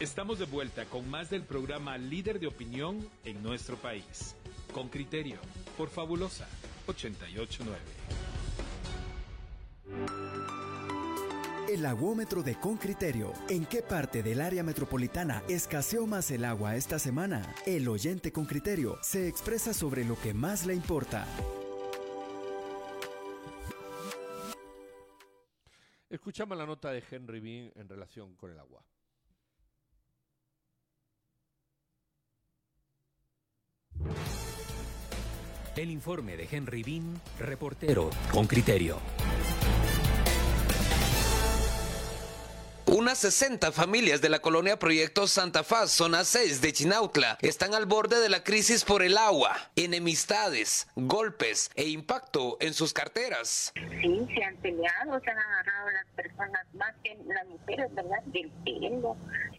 Estamos de vuelta con más del programa Líder de Opinión en nuestro país. Con criterio, por Fabulosa 889. El aguómetro de Con Criterio. ¿En qué parte del área metropolitana escaseó más el agua esta semana? El oyente con criterio se expresa sobre lo que más le importa. Escuchamos la nota de Henry Bean en relación con el agua. El informe de Henry Bean, reportero con criterio. Unas 60 familias de la colonia Proyecto Santa Faz, zona 6 de Chinautla, están al borde de la crisis por el agua, enemistades, golpes e impacto en sus carteras. Sí, se han peleado, se han agarrado las personas, más que las mujeres, ¿verdad? Del pelo.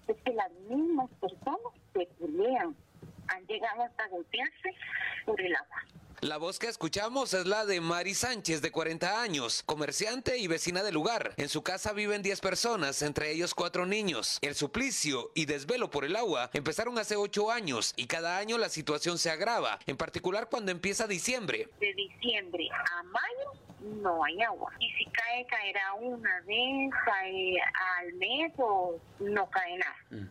Es que las mismas personas se pelean, han llegado hasta golpearse por el agua. La voz que escuchamos es la de Mari Sánchez, de 40 años, comerciante y vecina del lugar. En su casa viven 10 personas, entre ellos cuatro niños. El suplicio y desvelo por el agua empezaron hace 8 años y cada año la situación se agrava, en particular cuando empieza diciembre. De diciembre a mayo no hay agua. Y si cae, caerá una vez, cae al mes o no cae nada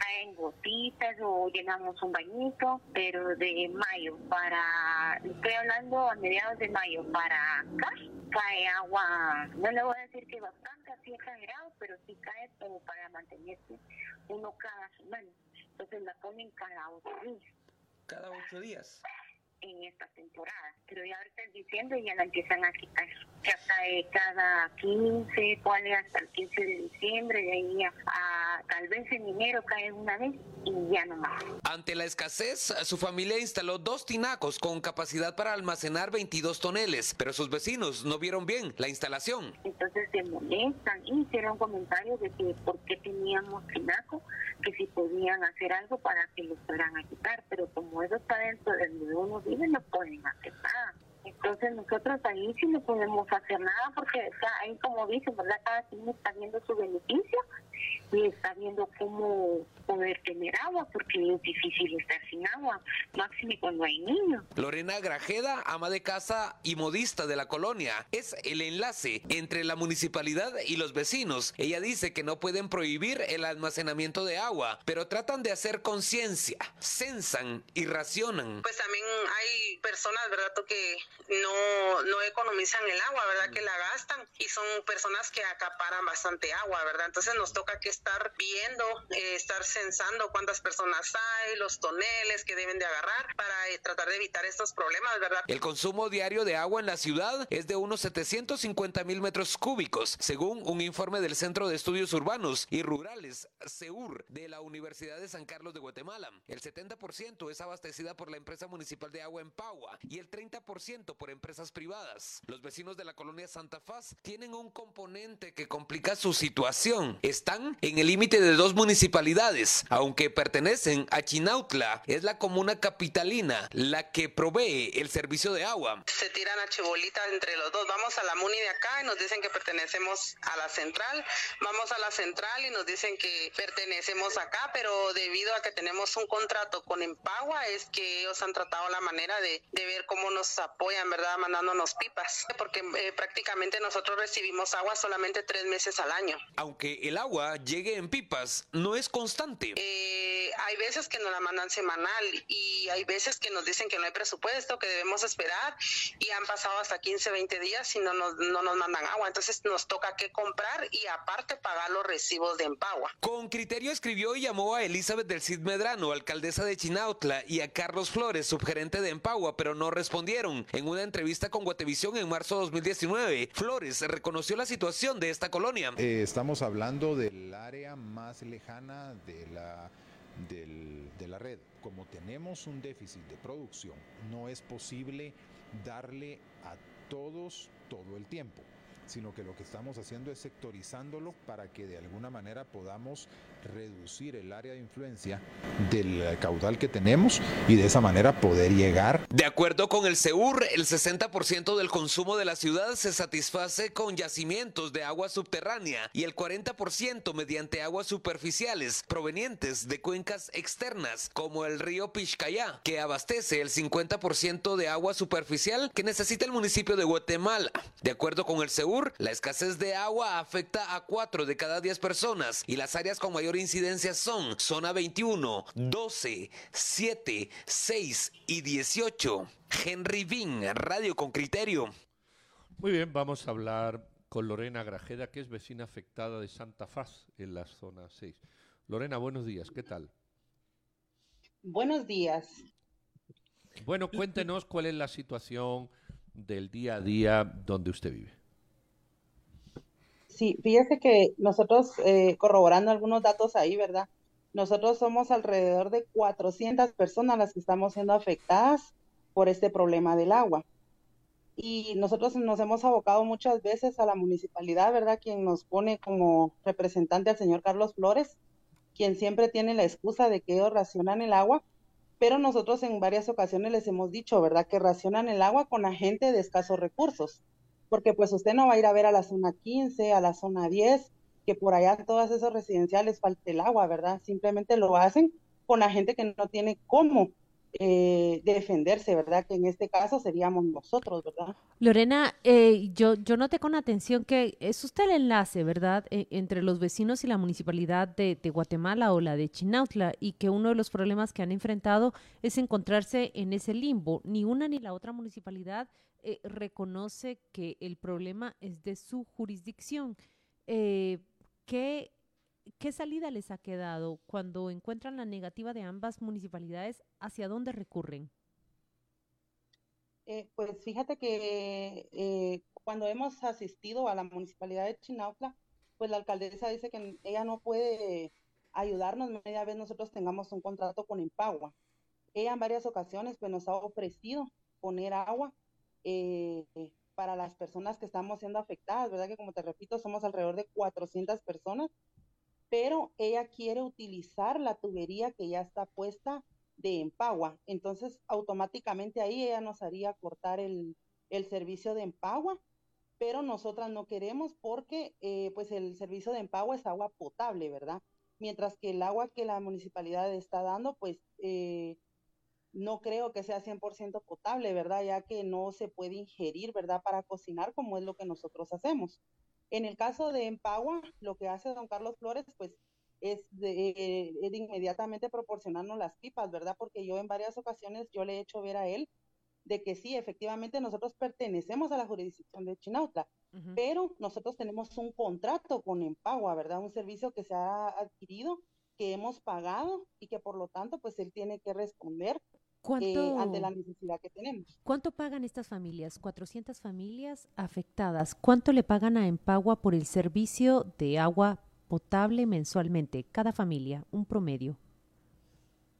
caen gotitas o llenamos un bañito, pero de mayo para, estoy hablando a mediados de mayo para acá, cae agua, no le voy a decir que bastante, así exagerado, pero sí cae como para mantenerse uno cada semana. Entonces la ponen cada ocho días. ¿Cada ocho días? En esta temporada, pero ya ahorita en diciembre ya la empiezan a quitar. Ya cae cada 15, cuál hasta el 15 de diciembre, de ahí a, tal vez en enero cae una vez y ya no más. Ante la escasez, su familia instaló dos tinacos con capacidad para almacenar 22 toneles, pero sus vecinos no vieron bien la instalación. Entonces se molestan y hicieron comentarios de que por qué teníamos tinaco, que si podían hacer algo para que los fueran a quitar, pero como eso está dentro de donde vive, no pueden hacer. Entonces nosotros ahí sí no podemos hacer nada porque está ahí como dicen, ¿verdad? Cada quien está viendo su beneficio y está viendo cómo poder tener agua porque es difícil estar sin agua, máximo cuando hay niños. Lorena Grajeda, ama de casa y modista de la colonia, es el enlace entre la municipalidad y los vecinos. Ella dice que no pueden prohibir el almacenamiento de agua, pero tratan de hacer conciencia, censan y racionan. Pues también hay personas, ¿verdad? Que no, no economizan el agua, ¿verdad? Que la gastan y son personas que acaparan bastante agua, ¿verdad? Entonces nos toca que estar viendo, eh, estar censando cuántas personas hay, los toneles que deben de agarrar para eh, tratar de evitar estos problemas, ¿verdad? El consumo diario de agua en la ciudad es de unos 750 mil metros cúbicos, según un informe del Centro de Estudios Urbanos y Rurales, CEUR, de la Universidad de San Carlos de Guatemala. El 70% es abastecida por la empresa municipal de agua en Pagua y el 30% por empresas privadas. Los vecinos de la colonia Santa Faz tienen un componente que complica su situación. Están en el límite de dos municipalidades, aunque pertenecen a Chinautla, es la comuna capitalina la que provee el servicio de agua. Se tiran a chibolita entre los dos. Vamos a la MUNI de acá y nos dicen que pertenecemos a la central. Vamos a la central y nos dicen que pertenecemos acá, pero debido a que tenemos un contrato con Empagua es que ellos han tratado la manera de, de ver cómo nos apoyan, ¿verdad? Mandándonos pipas, porque eh, prácticamente nosotros recibimos agua solamente tres meses al año. Aunque el agua llegue en pipas, no es constante. Eh, hay veces que nos la mandan semanal y hay veces que nos dicen que no hay presupuesto, que debemos esperar y han pasado hasta 15, 20 días y no nos, no nos mandan agua. Entonces nos toca que comprar y aparte pagar los recibos de Empagua. Con criterio escribió y llamó a Elizabeth del Cid Medrano, alcaldesa de Chinautla, y a Carlos Flores, subgerente de Empagua, pero no respondieron. En una entrevista con Guatevisión en marzo de 2019, Flores reconoció la situación de esta colonia. Eh, estamos hablando del área más lejana de la, de la red. Como tenemos un déficit de producción, no es posible darle a todos todo el tiempo. Sino que lo que estamos haciendo es sectorizándolo para que de alguna manera podamos reducir el área de influencia del caudal que tenemos y de esa manera poder llegar. De acuerdo con el SEUR, el 60% del consumo de la ciudad se satisface con yacimientos de agua subterránea y el 40% mediante aguas superficiales provenientes de cuencas externas como el río Pishcayá, que abastece el 50% de agua superficial que necesita el municipio de Guatemala. De acuerdo con el SEUR, la escasez de agua afecta a 4 de cada 10 personas y las áreas con mayor incidencia son zona 21, 12, 7, 6 y 18. Henry Bean, Radio con Criterio. Muy bien, vamos a hablar con Lorena Grajeda, que es vecina afectada de Santa Faz, en la zona 6. Lorena, buenos días, ¿qué tal? Buenos días. Bueno, cuéntenos cuál es la situación del día a día donde usted vive. Sí, fíjese que nosotros, eh, corroborando algunos datos ahí, ¿verdad? Nosotros somos alrededor de 400 personas las que estamos siendo afectadas por este problema del agua. Y nosotros nos hemos abocado muchas veces a la municipalidad, ¿verdad? Quien nos pone como representante al señor Carlos Flores, quien siempre tiene la excusa de que ellos racionan el agua, pero nosotros en varias ocasiones les hemos dicho, ¿verdad? Que racionan el agua con la gente de escasos recursos porque pues usted no va a ir a ver a la zona 15, a la zona 10, que por allá todas esos residenciales falte el agua, ¿verdad? Simplemente lo hacen con la gente que no tiene cómo eh, defenderse, ¿verdad? Que en este caso seríamos nosotros, ¿verdad? Lorena, eh, yo, yo noté con atención que es usted el enlace, ¿verdad?, e, entre los vecinos y la municipalidad de, de, Guatemala o la de Chinautla y que uno de los problemas que han enfrentado es encontrarse en ese limbo. Ni una ni la otra municipalidad eh, reconoce que el problema es de su jurisdicción. Eh, ¿qué, ¿Qué salida les ha quedado cuando encuentran la negativa de ambas municipalidades? ¿Hacia dónde recurren? Eh, pues fíjate que cuando hemos asistido a la municipalidad de Chinautla, pues la alcaldesa dice que ella no puede ayudarnos media vez nosotros tengamos un contrato con Empagua. Ella en varias ocasiones pues nos ha ofrecido poner agua eh, para las personas que estamos siendo afectadas, ¿verdad? Que como te repito, somos alrededor de 400 personas, pero ella quiere utilizar la tubería que ya está puesta de Empagua. Entonces, automáticamente ahí ella nos haría cortar el, el servicio de Empagua, pero nosotras no queremos porque eh, pues el servicio de Empagua es agua potable, ¿verdad? Mientras que el agua que la municipalidad está dando, pues eh, no creo que sea 100% potable, ¿verdad? Ya que no se puede ingerir, ¿verdad? Para cocinar como es lo que nosotros hacemos. En el caso de Empagua, lo que hace don Carlos Flores, pues es de, inmediatamente proporcionarnos las pipas, ¿verdad? Porque yo en varias ocasiones yo le he hecho ver a él de que sí, efectivamente nosotros pertenecemos a la jurisdicción de Chinautla, pero nosotros tenemos un contrato con Empagua, ¿verdad? Un servicio que se ha adquirido, que hemos pagado y que por lo tanto pues él tiene que responder eh, ante la necesidad que tenemos. ¿Cuánto pagan estas familias? 400 familias afectadas. ¿Cuánto le pagan a Empagua por el servicio de agua potable mensualmente? Cada familia, un promedio.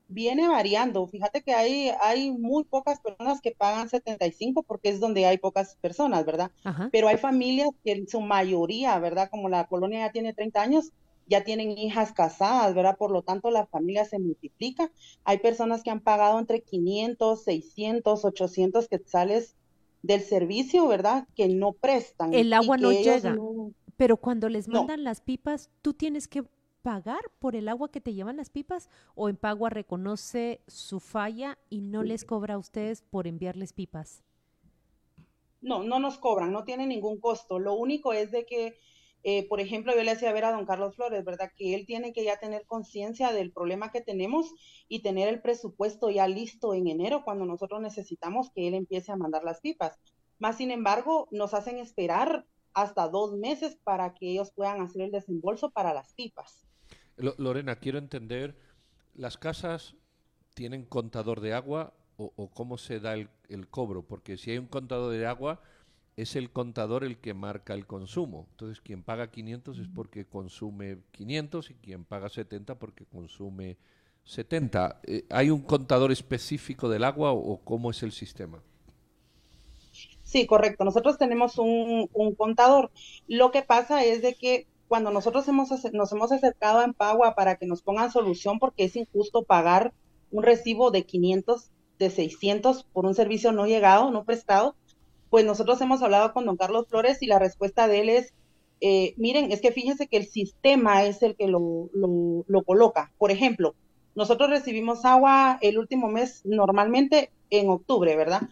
Viene variando. Fíjate que hay, hay muy pocas personas que pagan 75 porque es donde hay pocas personas, ¿verdad? Pero hay familias que en su mayoría, ¿verdad? Como la colonia ya tiene 30 años, ya tienen hijas casadas, ¿verdad? Por lo tanto, la familia se multiplica. Hay personas que han pagado entre 500, 600, 800 quetzales del servicio, ¿verdad? Que no prestan. El agua no llega. Pero cuando les mandan las pipas, tú tienes que pagar por el agua que te llevan las pipas o en Pagua reconoce su falla y no les cobra a ustedes por enviarles pipas. No, no nos cobran, no tiene ningún costo. Lo único es de que eh, por ejemplo, yo le hacía ver a don Carlos Flores, ¿verdad? Que él tiene que ya tener conciencia del problema que tenemos y tener el presupuesto ya listo en enero cuando nosotros necesitamos que él empiece a mandar las pipas. Más sin embargo, nos hacen esperar hasta dos meses para que ellos puedan hacer el desembolso para las pipas. Lorena, quiero entender, ¿las casas tienen contador de agua o, cómo se da el, el cobro? Porque si hay un contador de agua, es el contador el que marca el consumo. Entonces, quien paga 500 es porque consume 500 y quien paga 70 porque consume 70. Eh, ¿Hay un contador específico del agua o, cómo es el sistema? Sí, correcto. Nosotros tenemos un, un contador. Lo que pasa es de que cuando nosotros hemos, nos hemos acercado a Empagua para que nos pongan solución, porque es injusto pagar un recibo de 500, de 600 por un servicio no llegado, no prestado, pues nosotros hemos hablado con don Carlos Flores y la respuesta de él es, eh, miren, es que fíjense que el sistema es el que lo, lo, lo coloca. Por ejemplo, nosotros recibimos agua el último mes normalmente en octubre, ¿verdad?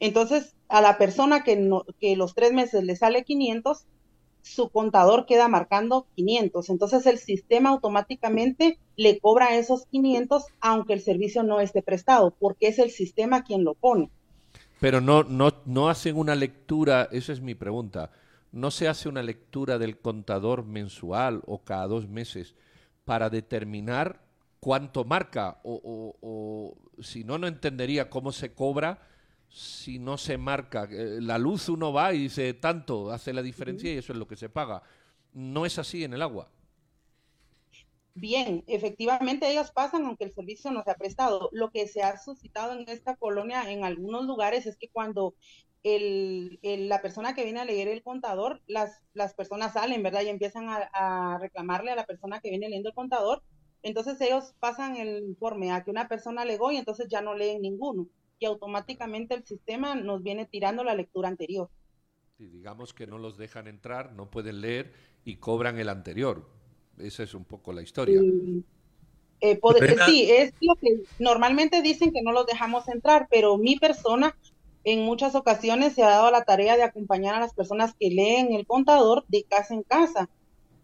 Entonces, a la persona que, no, que los tres meses le sale 500, su contador queda marcando 500. Entonces, el sistema automáticamente le cobra esos 500 aunque el servicio no esté prestado, porque es el sistema quien lo pone. Pero no, no, no hacen una lectura, esa es mi pregunta, no se hace una lectura del contador mensual o cada dos meses para determinar cuánto marca o, o, o si no, no entendería cómo se cobra si no se marca. Eh, la luz uno va y dice tanto, hace la diferencia y eso es lo que se paga. No es así en el agua. Bien, efectivamente ellos pasan aunque el servicio no se ha prestado. Lo que se ha suscitado en esta colonia en algunos lugares es que cuando el, la persona que viene a leer el contador, las, las personas salen, ¿verdad? Y empiezan a, reclamarle a la persona que viene leyendo el contador. Entonces ellos pasan el informe a que una persona alegó y entonces ya no leen ninguno y automáticamente el sistema nos viene tirando la lectura anterior. Sí, digamos que no los dejan entrar, no pueden leer y cobran el anterior. Esa es un poco la historia. Eh, poder, sí, es lo que normalmente dicen que no los dejamos entrar, pero mi persona en muchas ocasiones se ha dado la tarea de acompañar a las personas que leen el contador de casa en casa.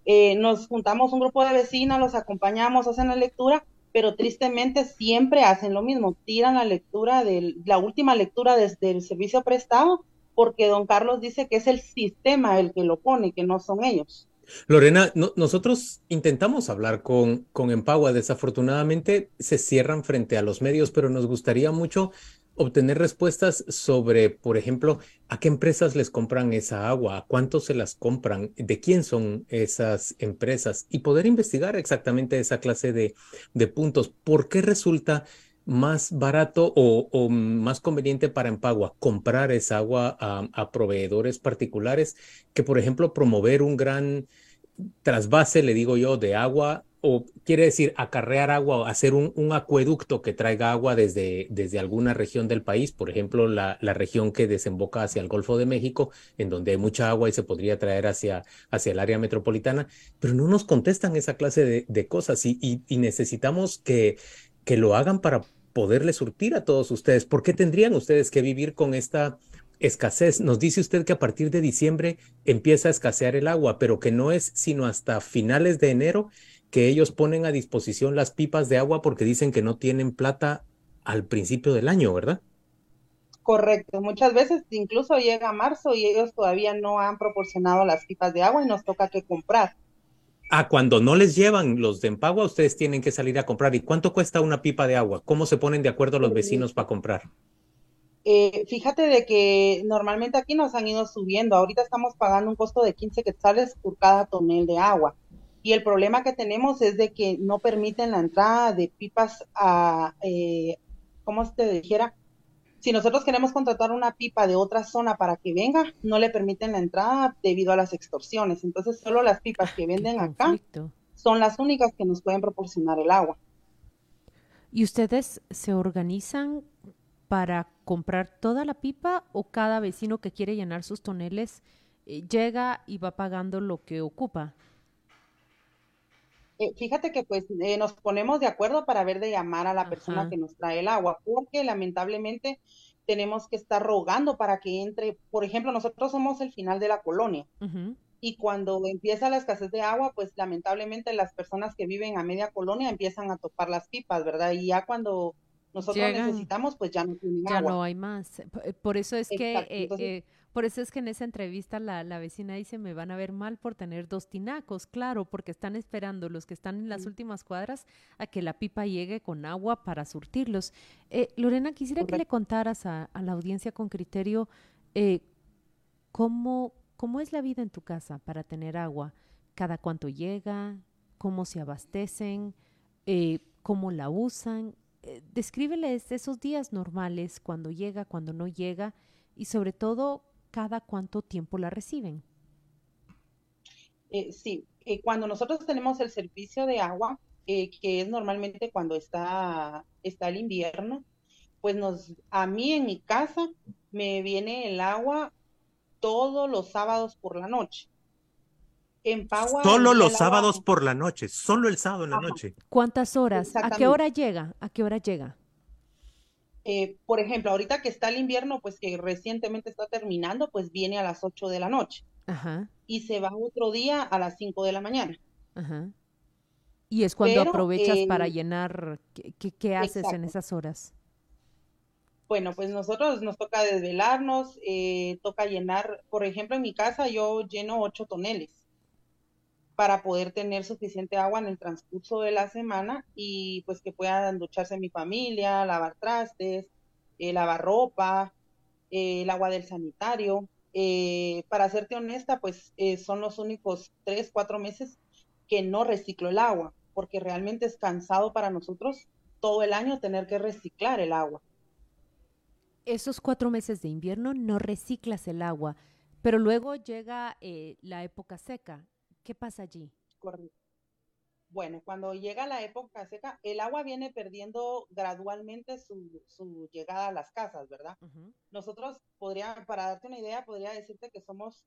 Eh, nos juntamos un grupo de vecinas, los acompañamos, hacen la lectura pero tristemente siempre hacen lo mismo, tiran la lectura de la última lectura desde el servicio prestado, porque don Carlos dice que es el sistema el que lo pone, que no son ellos. Lorena, no, nosotros intentamos hablar con, con Empagua, desafortunadamente se cierran frente a los medios, pero nos gustaría mucho obtener respuestas sobre, por ejemplo, a qué empresas les compran esa agua, a cuánto se las compran, de quién son esas empresas y poder investigar exactamente esa clase de, de puntos. ¿Por qué resulta más barato o, más conveniente para Empagua comprar esa agua a, proveedores particulares que, por ejemplo, promover un gran trasvase, le digo yo, de agua o quiere decir acarrear agua o hacer un, acueducto que traiga agua desde, desde alguna región del país, por ejemplo, la, la, región que desemboca hacia el Golfo de México, en donde hay mucha agua y se podría traer hacia, hacia el área metropolitana, pero no nos contestan esa clase de, cosas y, y, y, necesitamos que, que lo hagan para poderle surtir a todos ustedes. ¿Por qué tendrían ustedes que vivir con esta escasez? Nos dice usted que a partir de diciembre empieza a escasear el agua, pero que no es sino hasta finales de enero que ellos ponen a disposición las pipas de agua porque dicen que no tienen plata al principio del año, ¿verdad? Correcto, muchas veces incluso llega marzo y ellos todavía no han proporcionado las pipas de agua y nos toca que comprar. Ah, cuando no les llevan los de Empagua, ustedes tienen que salir a comprar. ¿Y cuánto cuesta una pipa de agua? ¿Cómo se ponen de acuerdo los vecinos para comprar? Eh, fíjate de que normalmente aquí nos han ido subiendo. Ahorita estamos pagando un costo de 15 quetzales por cada tonel de agua. Y el problema que tenemos es de que no permiten la entrada de pipas a, eh, ¿cómo se te dijera? Si nosotros queremos contratar una pipa de otra zona para que venga, no le permiten la entrada debido a las extorsiones. Entonces, solo las pipas que venden acá son las únicas que nos pueden proporcionar el agua. ¿Y ustedes se organizan para comprar toda la pipa o cada vecino que quiere llenar sus toneles eh, llega y va pagando lo que ocupa? Eh, fíjate que pues eh, nos ponemos de acuerdo para ver de llamar a la Ajá. persona que nos trae el agua, porque lamentablemente tenemos que estar rogando para que entre, por ejemplo, nosotros somos el final de la colonia. Uh -huh. Y cuando empieza la escasez de agua, pues lamentablemente las personas que viven a media colonia empiezan a topar las pipas, ¿verdad? Y ya cuando nosotros Llegan, necesitamos, pues ya no tienen ya agua. No hay más. Por eso es Exacto. que... Eh, Entonces, eh, por eso es que en esa entrevista la, la, vecina dice, me van a ver mal por tener dos tinacos, claro, porque están esperando los que están en las últimas cuadras a que la pipa llegue con agua para surtirlos. Eh, Lorena, quisiera Correcto. que le contaras a, a, la audiencia con criterio eh, cómo, cómo es la vida en tu casa para tener agua, cada cuánto llega, cómo se abastecen, eh, cómo la usan. Eh, descríbeles esos días normales, cuando llega, cuando no llega, y sobre todo cada cuánto tiempo la reciben. Eh, sí, eh, cuando nosotros tenemos el servicio de agua, que es normalmente cuando está, está el invierno, pues nos, a mí en mi casa me viene el agua todos los sábados por la noche. En. Solo los sábados por la noche, solo el sábado en la noche. ¿Cuántas horas? ¿A qué hora llega? ¿A qué hora llega? Eh, por ejemplo, ahorita que está el invierno, pues que recientemente está terminando, pues viene a las 8 de la noche. Ajá. Y se va otro día a las 5 de la mañana. Ajá. Y es cuando aprovechas para eh, llenar, ¿qué, qué, haces en esas horas? Bueno, pues nosotros nos toca desvelarnos, eh, toca llenar, por ejemplo, en mi casa yo lleno 8 toneles para poder tener suficiente agua en el transcurso de la semana y pues que puedan ducharse mi familia, lavar trastes, eh, lavar ropa, eh, el agua del sanitario. Eh, para serte honesta, pues son los únicos tres, cuatro meses que no reciclo el agua, porque realmente es cansado para nosotros todo el año tener que reciclar el agua. Esos cuatro meses de invierno no reciclas el agua, pero luego llega la época seca ¿Qué pasa allí? Bueno, cuando llega la época seca, el agua viene perdiendo gradualmente su, llegada a las casas, ¿verdad? Nosotros podría, para darte una idea, podría decirte que somos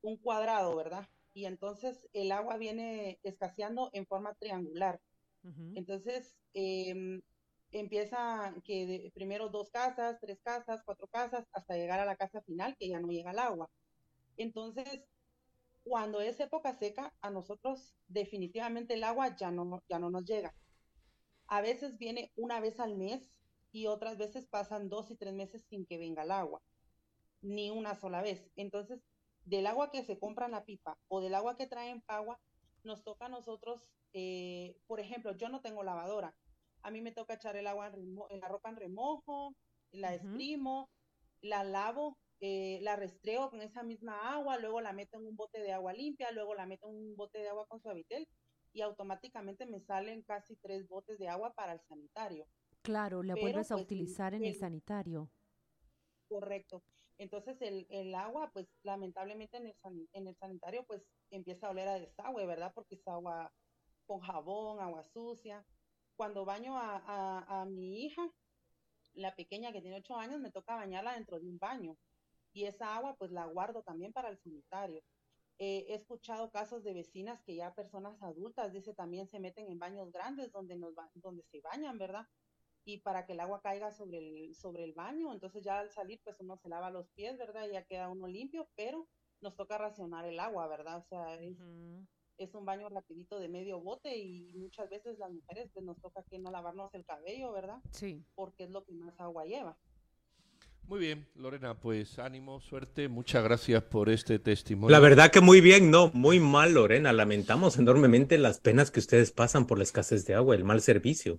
un cuadrado, ¿verdad? Y entonces el agua viene escaseando en forma triangular. Entonces, em, empieza que primero dos casas, tres casas, cuatro casas, hasta llegar a la casa final, que ya no llega el agua. Entonces, cuando es época seca, a nosotros definitivamente el agua ya no, ya no nos llega. A veces viene una vez al mes y otras veces pasan dos y tres meses sin que venga el agua, ni una sola vez. Entonces, del agua que se compra en la pipa o del agua que traen Pagua, nos toca a nosotros, eh, por ejemplo, yo no tengo lavadora. A mí me toca echar el agua en, la ropa en remojo, la exprimo, la lavo eh, la restreo con esa misma agua, luego la meto en un bote de agua limpia, luego la meto en un bote de agua con suavitel y automáticamente me salen casi tres botes de agua para el sanitario. Claro, la vuelves a pues, utilizar en el, sanitario. Correcto. Entonces el, el, agua, pues lamentablemente en el, en el sanitario, pues empieza a oler a desagüe, ¿verdad? Porque es agua con jabón, agua sucia. Cuando baño a, a, a mi hija, la pequeña que tiene ocho años, me toca bañarla dentro de un baño y esa agua pues la guardo también para el sanitario. Eh, he escuchado casos de vecinas que ya personas adultas, dice, también se meten en baños grandes donde, nos donde se bañan, ¿verdad? Y para que el agua caiga sobre el, sobre el baño, entonces ya al salir pues uno se lava los pies, ¿verdad? Ya queda uno limpio, pero nos toca racionar el agua, ¿verdad? O sea, es, es un baño rapidito de medio bote y muchas veces las mujeres pues nos toca que no lavarnos el cabello, ¿verdad? Sí. Porque es lo que más agua lleva. Muy bien, Lorena, pues ánimo, suerte, muchas gracias por este testimonio. La verdad que muy bien, no, muy mal, Lorena. Lamentamos enormemente las penas que ustedes pasan por la escasez de agua, el mal servicio.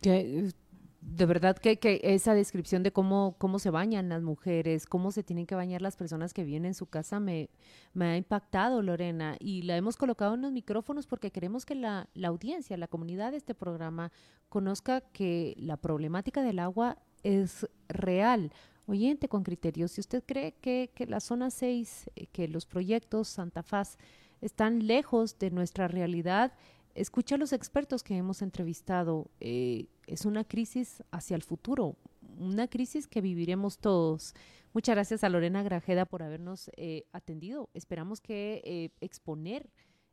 de verdad que, que, esa descripción de cómo, cómo se bañan las mujeres, cómo se tienen que bañar las personas que viven en su casa, me, me ha impactado, Lorena, y la hemos colocado en los micrófonos porque queremos que la, la audiencia, la comunidad de este programa, conozca que la problemática del agua es real. Oyente con criterio, si usted cree que, que la zona 6, eh, que los proyectos Santa Faz están lejos de nuestra realidad, escucha a los expertos que hemos entrevistado. Eh, es una crisis hacia el futuro, una crisis que viviremos todos. Muchas gracias a Lorena Grajeda por habernos eh, atendido. Esperamos que exponer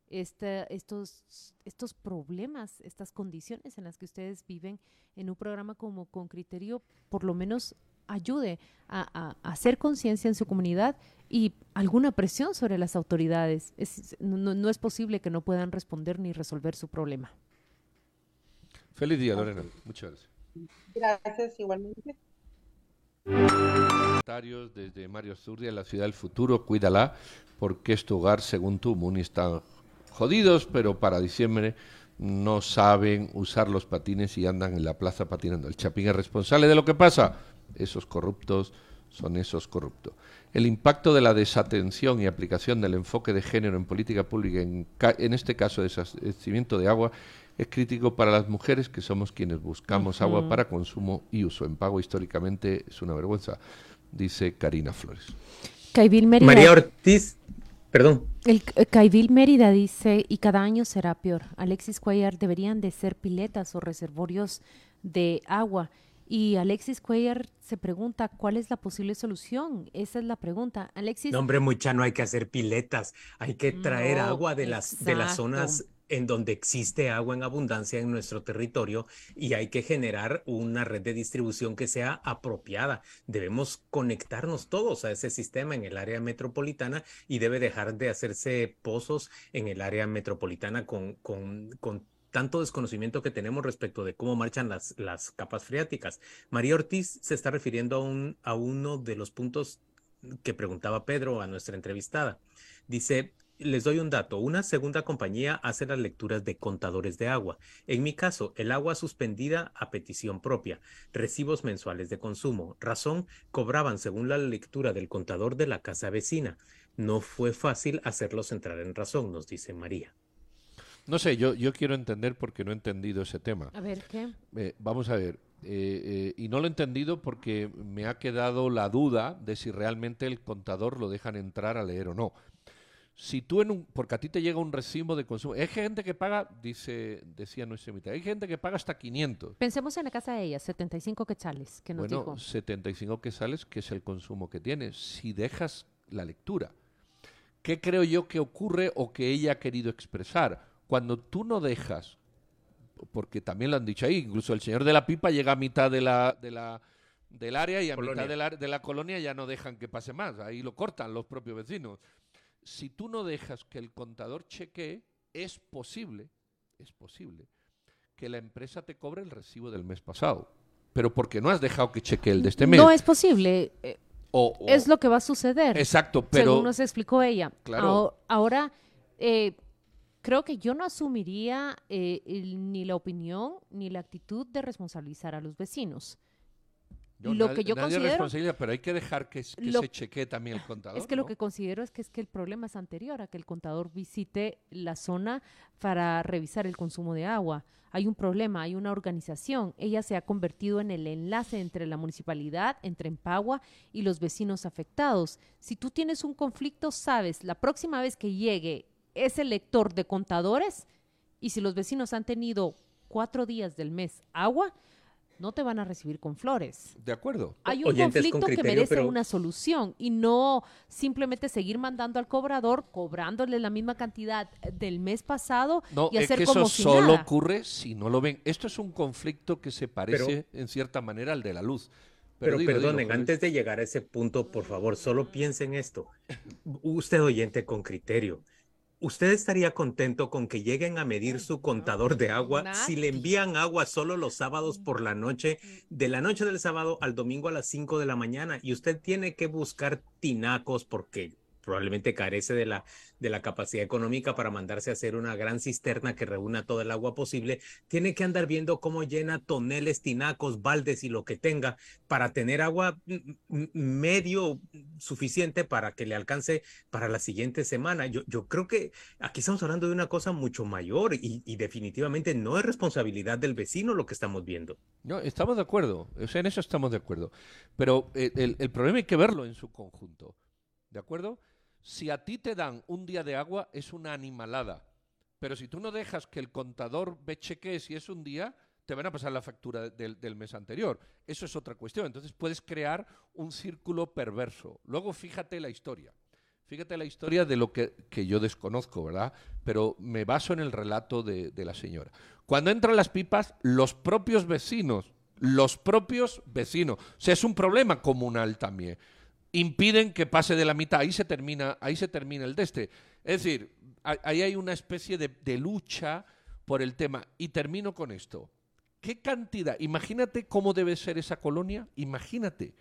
estos, estos problemas, estas condiciones en las que ustedes viven en un programa como con criterio, por lo menos ayude a, hacer conciencia en su comunidad y alguna presión sobre las autoridades. no, es posible que no puedan responder ni resolver su problema. Feliz día, Lorena. Muchas gracias. Gracias, igualmente. Desde Mario Zurdia, la ciudad del futuro, cuídala, porque es tu hogar, según tú, Muni está jodidos, pero para diciembre no saben usar los patines y andan en la plaza patinando. El Chapín es responsable de lo que pasa. Esos corruptos son esos corruptos. El impacto de la desatención y aplicación del enfoque de género en política pública, en, en este caso desabastecimiento de agua, es crítico para las mujeres que somos quienes buscamos agua para consumo y uso. En pago históricamente es una vergüenza. dice Karina Flores. María Ortiz, perdón. El Caivil Mérida dice, y cada año será peor. Alexis Cuellar, deberían de ser piletas o reservorios de agua. Y Alexis Cuellar se pregunta, ¿cuál es la posible solución? Esa es la pregunta. Alexis... No, hombre, mucha, no hay que hacer piletas. Hay que traer agua de las, de las zonas en donde existe agua en abundancia en nuestro territorio y hay que generar una red de distribución que sea apropiada. Debemos conectarnos todos a ese sistema en el área metropolitana y debe dejar de hacerse pozos en el área metropolitana con, con, con tanto desconocimiento que tenemos respecto de cómo marchan las, las capas freáticas. María Ortiz se está refiriendo a, un, a uno de los puntos que preguntaba Pedro a nuestra entrevistada. Dice, les doy un dato. Una segunda compañía hace las lecturas de contadores de agua. En mi caso, el agua suspendida a petición propia, recibos mensuales de consumo. Razón, cobraban según la lectura del contador de la casa vecina. No fue fácil hacerlos entrar en razón, nos dice María. No sé, yo, yo quiero entender porque no he entendido ese tema. A ver, ¿qué? Eh, vamos a ver. Eh, eh, y no lo he entendido porque me ha quedado la duda de si realmente el contador lo dejan entrar a leer o no si tú en un, porque a ti te llega un recibo de consumo, hay gente que paga, dice, decía nuestra mitad, hay gente que paga hasta 500. Pensemos en la casa de ella, 75 quetzales, que nos bueno, 75 quetzales, que es el consumo que tiene, si dejas la lectura. ¿Qué creo yo que ocurre o que ella ha querido expresar? Cuando tú no dejas, porque también lo han dicho ahí, incluso el señor de la pipa llega a mitad de la, de la del área y a mitad de la, de la colonia ya no dejan que pase más, ahí lo cortan los propios vecinos si tú no dejas que el contador chequee, es posible, es posible, que la empresa te cobre el recibo del mes pasado. Pero porque no has dejado que chequee el de este mes. No es posible. Eh, es lo que va a suceder. Exacto, pero... Según nos explicó ella. Claro. Ahora, eh, creo que yo no asumiría eh, ni la opinión ni la actitud de responsabilizar a los vecinos lo que yo considero pero hay que dejar que, se chequee también el contador. Es que lo que considero es que es que el problema es anterior a que el contador visite la zona para revisar el consumo de agua. Hay un problema, hay una organización. Ella se ha convertido en el enlace entre la municipalidad, entre Empagua y los vecinos afectados. Si tú tienes un conflicto, sabes, la próxima vez que llegue ese lector de contadores y si los vecinos han tenido cuatro días del mes agua, no te van a recibir con flores. De acuerdo. Hay un conflicto que merece una solución y no simplemente seguir mandando al cobrador, cobrándole la misma cantidad del mes pasado no, y hacer es que eso solo ocurre si no lo ven. Esto es un conflicto que se parece en cierta manera al de la luz. Pero, perdonen, antes de llegar a ese punto, por favor, solo piensen esto. Usted oyente con criterio. ¿Usted estaría contento con que lleguen a medir su contador de agua si le envían agua solo los sábados por la noche, de la noche del sábado al domingo a las 5 de la mañana y usted tiene que buscar tinacos porque probablemente carece de la, de la capacidad económica para mandarse a hacer una gran cisterna que reúna todo el agua posible, tiene que andar viendo cómo llena toneles, tinacos, baldes y lo que tenga para tener agua medio suficiente para que le alcance para la siguiente semana. Yo, yo creo que aquí estamos hablando de una cosa mucho mayor y, definitivamente no es responsabilidad del vecino lo que estamos viendo. No, estamos de acuerdo, o sea, en eso estamos de acuerdo, pero eh, el, el problema hay que verlo en su conjunto, ¿de acuerdo? Si a ti te dan un día de agua, es una animalada. Pero si tú no dejas que el contador ve cheque si es un día, te van a pasar la factura del, mes anterior. Eso es otra cuestión. Entonces puedes crear un círculo perverso. Luego fíjate la historia. Fíjate la historia de lo que, yo desconozco, ¿verdad? Pero me baso en el relato de, de la señora. Cuando entran las pipas, los propios vecinos, los propios vecinos, o sea, es un problema comunal también impiden que pase de la mitad. Ahí se termina, ahí se termina el de este. Es decir, ahí hay una especie de, lucha por el tema. Y termino con esto. ¿Qué cantidad? Imagínate cómo debe ser esa colonia. Imagínate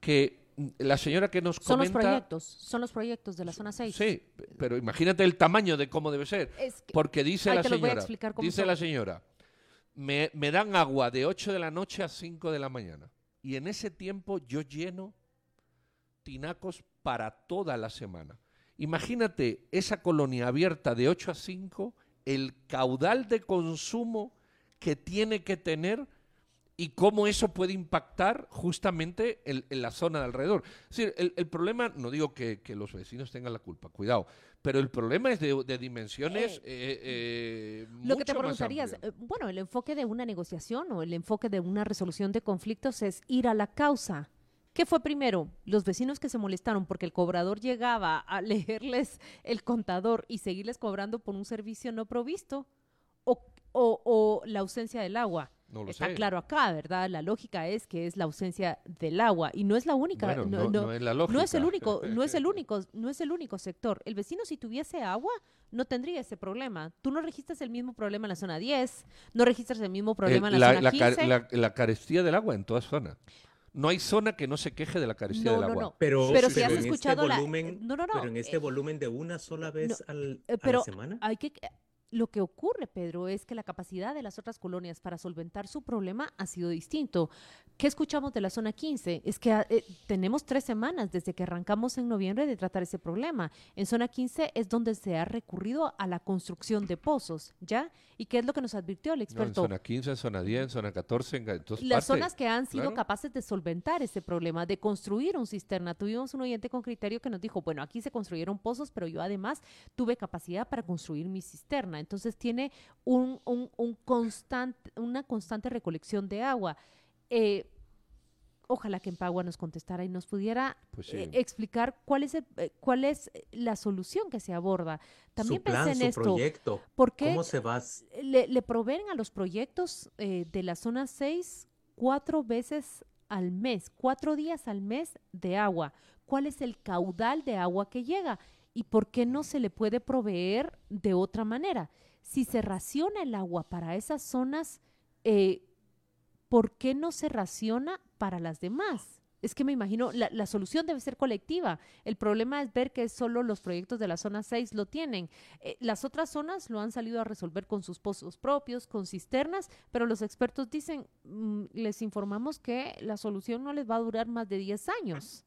que la señora que nos comenta... Son los proyectos, son los proyectos de la zona 6. Sí, pero imagínate el tamaño de cómo debe ser. porque dice la señora, dice la señora, me, me dan agua de 8 de la noche a 5 de la mañana. Y en ese tiempo yo lleno tinacos para toda la semana. Imagínate esa colonia abierta de 8 a 5, el caudal de consumo que tiene que tener y cómo eso puede impactar justamente en, la zona de alrededor. Es decir, el, problema, no digo que, los vecinos tengan la culpa, cuidado, pero el problema es de, dimensiones. Eh, eh, lo que te preguntarías, eh, bueno, el enfoque de una negociación o el enfoque de una resolución de conflictos es ir a la causa. ¿Qué fue primero? Los vecinos que se molestaron porque el cobrador llegaba a leerles el contador y seguirles cobrando por un servicio no provisto o, o la ausencia del agua. Está claro acá, ¿verdad? La lógica es que es la ausencia del agua y no es la única. no, es la lógica. No es el único, no es el único, no es el único sector. El vecino si tuviese agua no tendría ese problema. Tú no registras el mismo problema en la zona 10, no registras el mismo problema en la, zona 15. La, carestía del agua en toda zona. No hay zona que no se queje de la carestía del agua. No, pero, pero, si has este escuchado este volumen, no, no, no, pero en este eh, volumen de una sola vez al, eh, a la semana. Hay que lo que ocurre, Pedro, es que la capacidad de las otras colonias para solventar su problema ha sido distinto. ¿Qué escuchamos de la zona 15? Es que eh, tenemos tres semanas desde que arrancamos en noviembre de tratar ese problema. En zona 15 es donde se ha recurrido a la construcción de pozos, ¿ya? ¿Y qué es lo que nos advirtió el experto? en zona 15, en zona 10, en zona 14, en Las zonas que han sido capaces de solventar ese problema, de construir un cisterna. Tuvimos un oyente con criterio que nos dijo, bueno, aquí se construyeron pozos, pero yo además tuve capacidad para construir mi cisterna. Entonces tiene un, un, constante, una constante recolección de agua. Eh, ojalá que Empagua nos contestara y nos pudiera pues eh, explicar cuál es eh, cuál es la solución que se aborda. También pensé en esto. Proyecto. Porque ¿Cómo se va? Le, le proveen a los proyectos de la zona 6 cuatro veces al mes, cuatro días al mes de agua. ¿Cuál es el caudal de agua que llega? ¿Y por qué no se le puede proveer de otra manera? Si se raciona el agua para esas zonas, eh, ¿por qué no se raciona para las demás? Es que me imagino, la, solución debe ser colectiva. El problema es ver que solo los proyectos de la zona 6 lo tienen. Eh, las otras zonas lo han salido a resolver con sus pozos propios, con cisternas, pero los expertos dicen, mm, les informamos que la solución no les va a durar más de 10 años.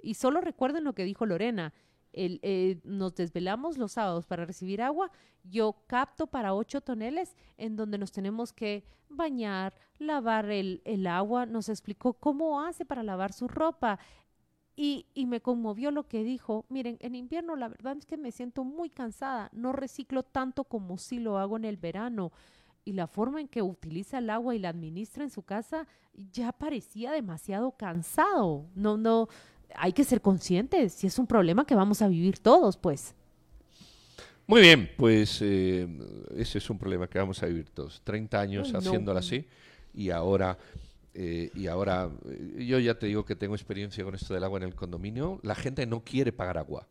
Y solo recuerden lo que dijo Lorena, eh, nos desvelamos los sábados para recibir agua, yo capto para ocho toneles en donde nos tenemos que bañar, lavar el, el agua, nos explicó cómo hace para lavar su ropa. Y, y, me conmovió lo que dijo, miren, en invierno la verdad es que me siento muy cansada, no reciclo tanto como si lo hago en el verano. Y la forma en que utiliza el agua y la administra en su casa ya parecía demasiado cansado. No, no, hay que ser conscientes si es un problema que vamos a vivir todos, pues. Muy bien, pues eh, ese es un problema que vamos a vivir todos. 30 años haciéndolo así y ahora, eh, y ahora eh, yo ya te digo que tengo experiencia con esto del agua en el condominio. La gente no quiere pagar agua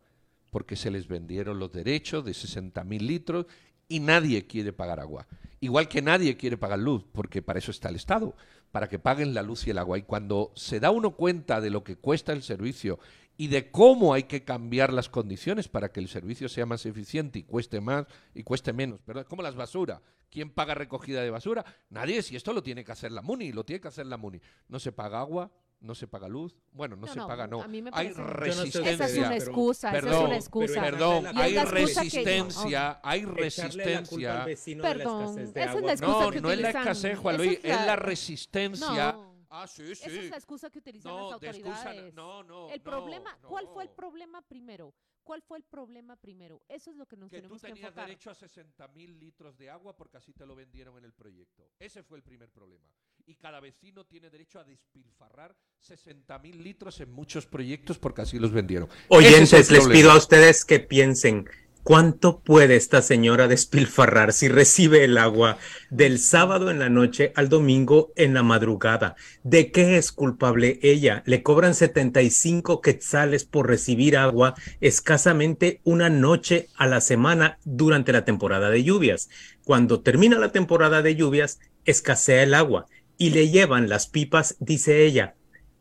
porque se les vendieron los derechos de 60 mil litros y nadie quiere pagar agua. Igual que nadie quiere pagar luz, porque para eso está el Estado para que paguen la luz y el agua. Y cuando se da uno cuenta de lo que cuesta el servicio y de cómo hay que cambiar las condiciones para que el servicio sea más eficiente y cueste más y cueste menos, ¿verdad? Como las basuras. ¿Quién paga recogida de basura? Nadie, si esto lo tiene que hacer la MUNI, lo tiene que hacer la MUNI. No se paga agua, no se paga luz. Bueno, no, se paga, no. hay resistencia. Esa es una excusa, perdón, esa es una excusa. Perdón, hay resistencia, hay resistencia. Perdón, esa es la excusa que no, no es la escasez, Juan Luis, es la, resistencia. Ah, sí, sí. Esa es la excusa que utilizan las autoridades. no, no. El problema, ¿cuál fue el problema primero? ¿Cuál fue el problema primero? Eso es lo que nos tenemos que Que tú tenías derecho a 60 mil litros de agua porque así te lo vendieron en el proyecto. Ese fue el primer problema. Y cada vecino tiene derecho a despilfarrar 60 mil litros en muchos proyectos porque así los vendieron. Oyentes, les pido a ustedes que piensen ¿Cuánto puede esta señora despilfarrar si recibe el agua del sábado en la noche al domingo en la madrugada? ¿De qué es culpable ella? Le cobran 75 quetzales por recibir agua escasamente una noche a la semana durante la temporada de lluvias. Cuando termina la temporada de lluvias, escasea el agua y le llevan las pipas, dice ella,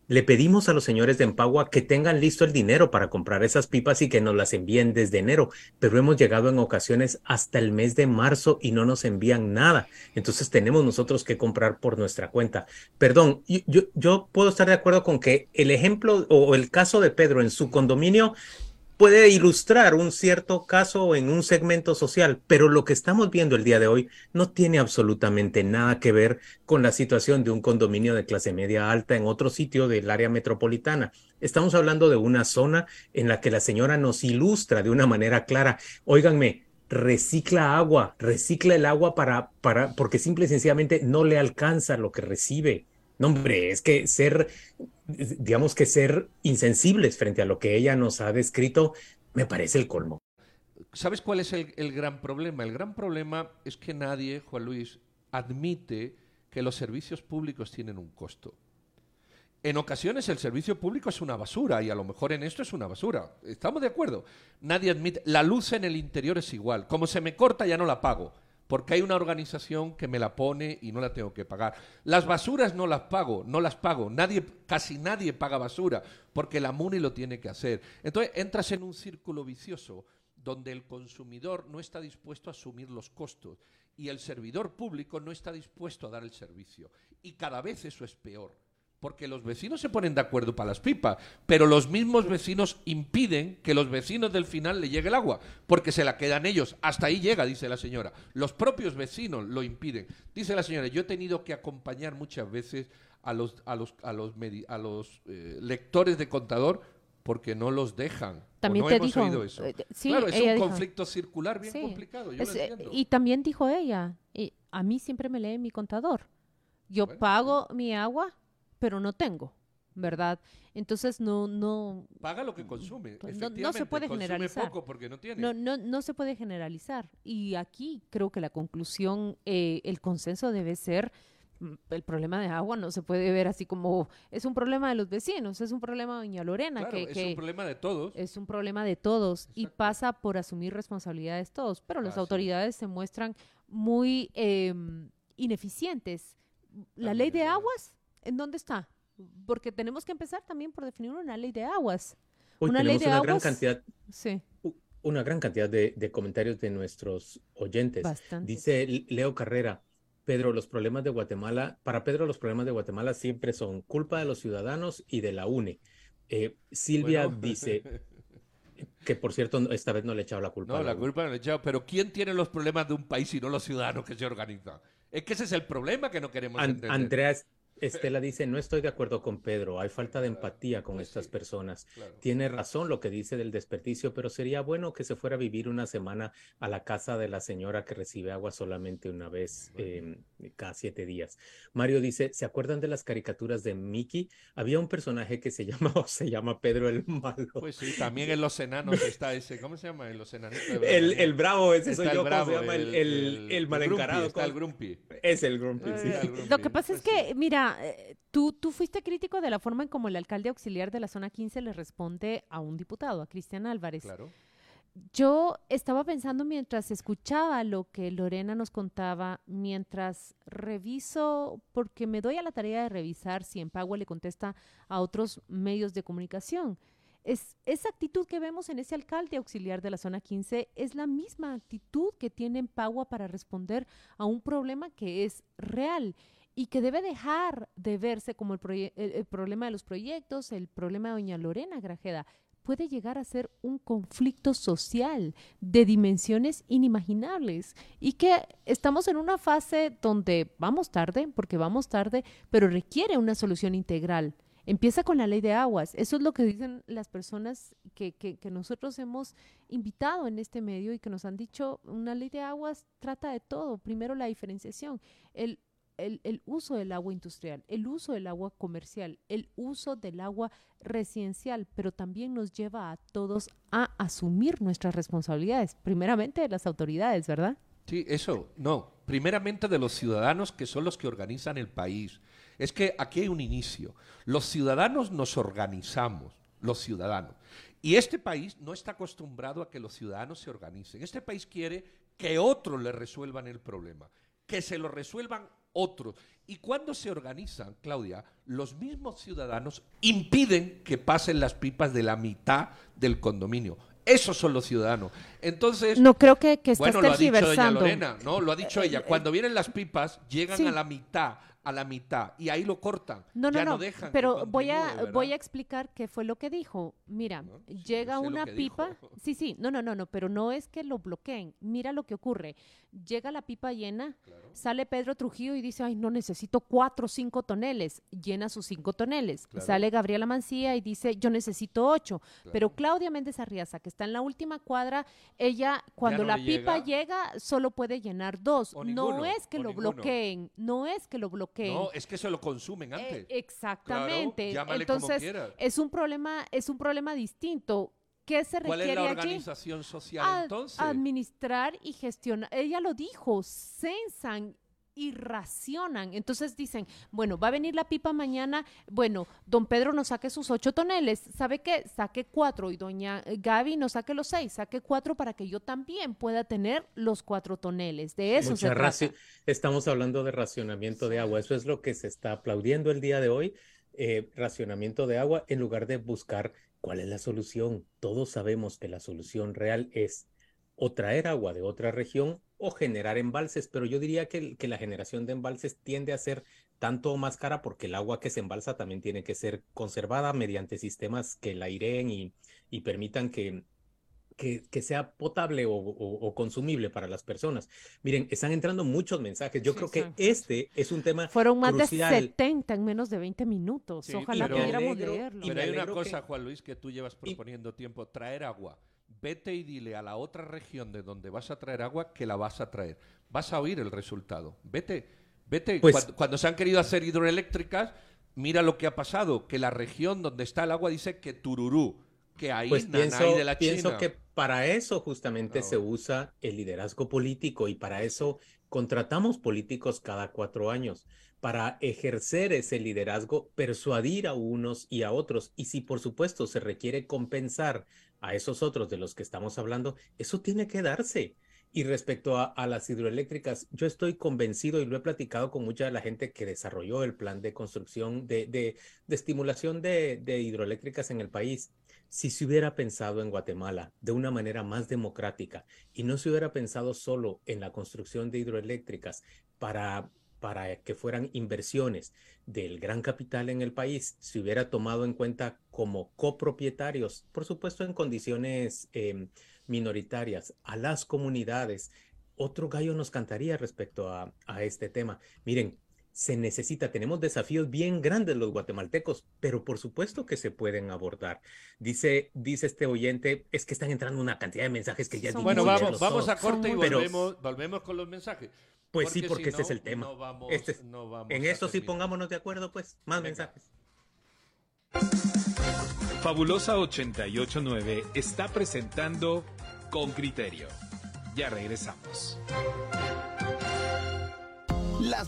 le pedimos a los señores de Empagua que tengan listo el dinero para comprar esas pipas y que nos las envíen desde enero, pero hemos llegado en ocasiones hasta el mes de marzo y no nos envían nada. Entonces tenemos nosotros que comprar por nuestra cuenta. Perdón, yo, puedo estar de acuerdo con que el ejemplo o el caso de Pedro en su condominio puede ilustrar un cierto caso en un segmento social, pero lo que estamos viendo el día de hoy no tiene absolutamente nada que ver con la situación de un condominio de clase media alta en otro sitio del área metropolitana. Estamos hablando de una zona en la que la señora nos ilustra de una manera clara. Óiganme, recicla agua, recicla el agua para, para, porque simple y sencillamente no le alcanza lo que recibe. No, hombre, es que ser, digamos que ser insensibles frente a lo que ella nos ha descrito, me parece el colmo. ¿Sabes cuál es el, el gran problema? El gran problema es que nadie, Juan Luis, admite que los servicios públicos tienen un costo. En ocasiones el servicio público es una basura y a lo mejor en esto es una basura. Estamos de acuerdo. Nadie admite. La luz en el interior es igual. Como se me corta ya no la pago porque hay una organización que me la pone y no la tengo que pagar. Las basuras no las pago, no las pago. Nadie, casi nadie paga basura porque la MUNI lo tiene que hacer. Entonces entras en un círculo vicioso donde el consumidor no está dispuesto a asumir los costos y el servidor público no está dispuesto a dar el servicio. Y cada vez eso es peor porque los vecinos se ponen de acuerdo para las pipas, pero los mismos vecinos impiden que los vecinos del final le llegue el agua, porque se la quedan ellos. Hasta ahí llega, dice la señora. Los propios vecinos lo impiden. Dice la señora, yo he tenido que acompañar muchas veces a los, a los, a los, a los eh, lectores de contador porque no los dejan. También te dijo, eso. Eh, claro, es un conflicto circular bien complicado. y también dijo ella, a mí siempre me lee mi contador. Yo pago mi agua pero no tengo, ¿verdad? Entonces no, no. Paga lo que consume. Pues, no, se puede generalizar. Poco porque no tiene. No, no, no se puede generalizar. Y aquí creo que la conclusión, eh, el consenso debe ser mm, el problema de agua no se puede ver así como es un problema de los vecinos, es un problema de Doña Lorena. Claro, que, es un problema de todos. Es un problema de todos y pasa por asumir responsabilidades todos, pero las autoridades se muestran muy em, ineficientes. La ley de aguas ¿En dónde está? Porque tenemos que empezar también por definir una ley de aguas. una ley de una gran cantidad. Sí. Una gran cantidad de, comentarios de nuestros oyentes. Dice Leo Carrera, Pedro, los problemas de Guatemala, para Pedro los problemas de Guatemala siempre son culpa de los ciudadanos y de la UNE. Eh, Silvia dice que, por cierto, esta vez no le he echado la culpa. No, la, culpa no le he echado, pero ¿quién tiene los problemas de un país y no los ciudadanos que se organizan? Es que ese es el problema que no queremos entender. Andrea, Estela dice, no estoy de acuerdo con Pedro, hay falta de empatía con estas personas. Tiene razón lo que dice del desperdicio, pero sería bueno que se fuera a vivir una semana a la casa de la señora que recibe agua solamente una vez em, cada siete días. Mario dice, ¿se acuerdan de las caricaturas de Mickey? Había un personaje que se llama se llama Pedro el Malo. Pues sí, también en Los Enanos está ese, ¿cómo se llama? En Los Enanos. El, el, bravo, ese soy yo, ¿cómo se llama? El, el, el, mal encarado. Está el Grumpy. Es el Grumpy, sí. Lo que pasa es que, mira, eh, tú, tú fuiste crítico de la forma en como el alcalde auxiliar de la zona 15 le responde a un diputado, a Cristian Álvarez. Claro. Yo estaba pensando mientras escuchaba lo que Lorena nos contaba, mientras reviso, porque me doy a la tarea de revisar si en Pagua le contesta a otros medios de comunicación. Es, esa actitud que vemos en ese alcalde auxiliar de la zona 15 es la misma actitud que tiene en Pagua para responder a un problema que es real y que debe dejar de verse como el, problema de los proyectos, el problema de doña Lorena Grajeda. Puede llegar a ser un conflicto social de dimensiones inimaginables y que estamos en una fase donde vamos tarde, porque vamos tarde, pero requiere una solución integral. Empieza con la ley de aguas. Eso es lo que dicen las personas que, que, que, nosotros hemos invitado en este medio y que nos han dicho, una ley de aguas trata de todo. Primero la diferenciación. El, el, uso del agua industrial, el uso del agua comercial, el uso del agua residencial, pero también nos lleva a todos a asumir nuestras responsabilidades, primeramente de las autoridades, ¿verdad? Sí, eso, no, primeramente de los ciudadanos que son los que organizan el país. Es que aquí hay un inicio. Los ciudadanos nos organizamos, los ciudadanos. Y este país no está acostumbrado a que los ciudadanos se organicen. Este país quiere que otros le resuelvan el problema, que se lo resuelvan otros. Y cuando se organizan, Claudia, los mismos ciudadanos impiden que pasen las pipas de la mitad del condominio. Esos son los ciudadanos. Entonces. No creo que, que Bueno, lo ha dicho doña Lorena, ¿no? Lo ha dicho ella. Cuando vienen las pipas, llegan a la mitad a la mitad y ahí lo cortan. No, no, ya no, no, dejan. pero voy a, voy a explicar qué fue lo que dijo. Mira, llega una pipa. dijo. Sí, sí, no, no, no, no, pero no es que lo bloqueen. Mira lo que ocurre. Llega la pipa llena, sale Pedro Trujillo y dice, ay, no, necesito cuatro o cinco toneles. Llena sus cinco toneles. Claro. Sale Gabriela Mancía y dice, yo necesito ocho. Pero Claudia Méndez Arriaza, que está en la última cuadra, ella, cuando la pipa llega. llega, solo puede llenar dos. O no ninguno, es que lo ninguno. bloqueen, no es que lo bloqueen. No, es que se lo consumen antes. Eh, exactamente. Claro, como Entonces, quieras. es un problema, es un problema distinto. ¿Qué se ¿Cuál es requiere la allí? organización social Ad- entonces? Administrar y gestionar. Ella lo dijo, censan y racionan. Entonces dicen, bueno, va a venir la pipa mañana, bueno, don Pedro nos saque sus ocho toneles, ¿sabe qué? Saque cuatro y doña eh, Gaby nos saque los seis, saque cuatro para que yo también pueda tener los cuatro toneles. De eso se Mucha trata. raci- Estamos hablando de racionamiento de agua. Eso es lo que se está aplaudiendo el día de hoy. eh, racionamiento de agua en lugar de buscar cuál es la solución. Todos sabemos que la solución real es o traer agua de otra región o generar embalses, pero yo diría que, que la generación de embalses tiende a ser tanto o más cara porque el agua que se embalsa también tiene que ser conservada mediante sistemas que la aireen y, y permitan que, que, que sea potable o, o- o consumible para las personas. Miren, están entrando muchos mensajes. Yo Sí, creo que sí. este es un tema Fueron más crucial. de 70 en menos de 20 minutos. Sí, Ojalá pudiéramos leerlo. y Pero hay una que- cosa, Juan Luis, que tú llevas proponiendo tiempo, traer agua. Vete y dile a la otra región de donde vas a traer agua que la vas a traer. Vas a oír el resultado. Vete, vete. Pues- cuando, cuando se han querido hacer hidroeléctricas, mira lo que ha pasado, que la región donde está el agua dice que Tururú, que ahí Pues Nanay pienso, de la pienso China. que para eso justamente se usa el liderazgo político y para eso contratamos políticos cada cuatro años, para ejercer ese liderazgo, persuadir a unos y a otros. Y si por supuesto se requiere compensar a esos otros de los que estamos hablando, eso tiene que darse. Y respecto a, las hidroeléctricas, yo estoy convencido y lo he platicado con mucha de la gente que desarrolló el plan de construcción de, de, de estimulación de, de hidroeléctricas en el país. Si se hubiera pensado en Guatemala de una manera más democrática y no se hubiera pensado solo en la construcción de hidroeléctricas para, para que fueran inversiones del gran capital en el país, se hubiera tomado en cuenta como copropietarios, por supuesto en condiciones eh, minoritarias, a las comunidades, otro gallo nos cantaría respecto a, a este tema. Miren, se necesita, tenemos desafíos bien grandes los guatemaltecos, pero por supuesto que se pueden abordar. Dice, dice este oyente, es que están entrando una cantidad de mensajes que ya Bueno, vamos, vamos todos. a corte y Pero- volvemos, volvemos con los mensajes. Pues sí, porque si este es el tema. no vamos- Este es- no vamos en a eso sí pongámonos de acuerdo, pues, más mensajes. Fabulosa 889 está presentando Con Criterio. Ya regresamos. Las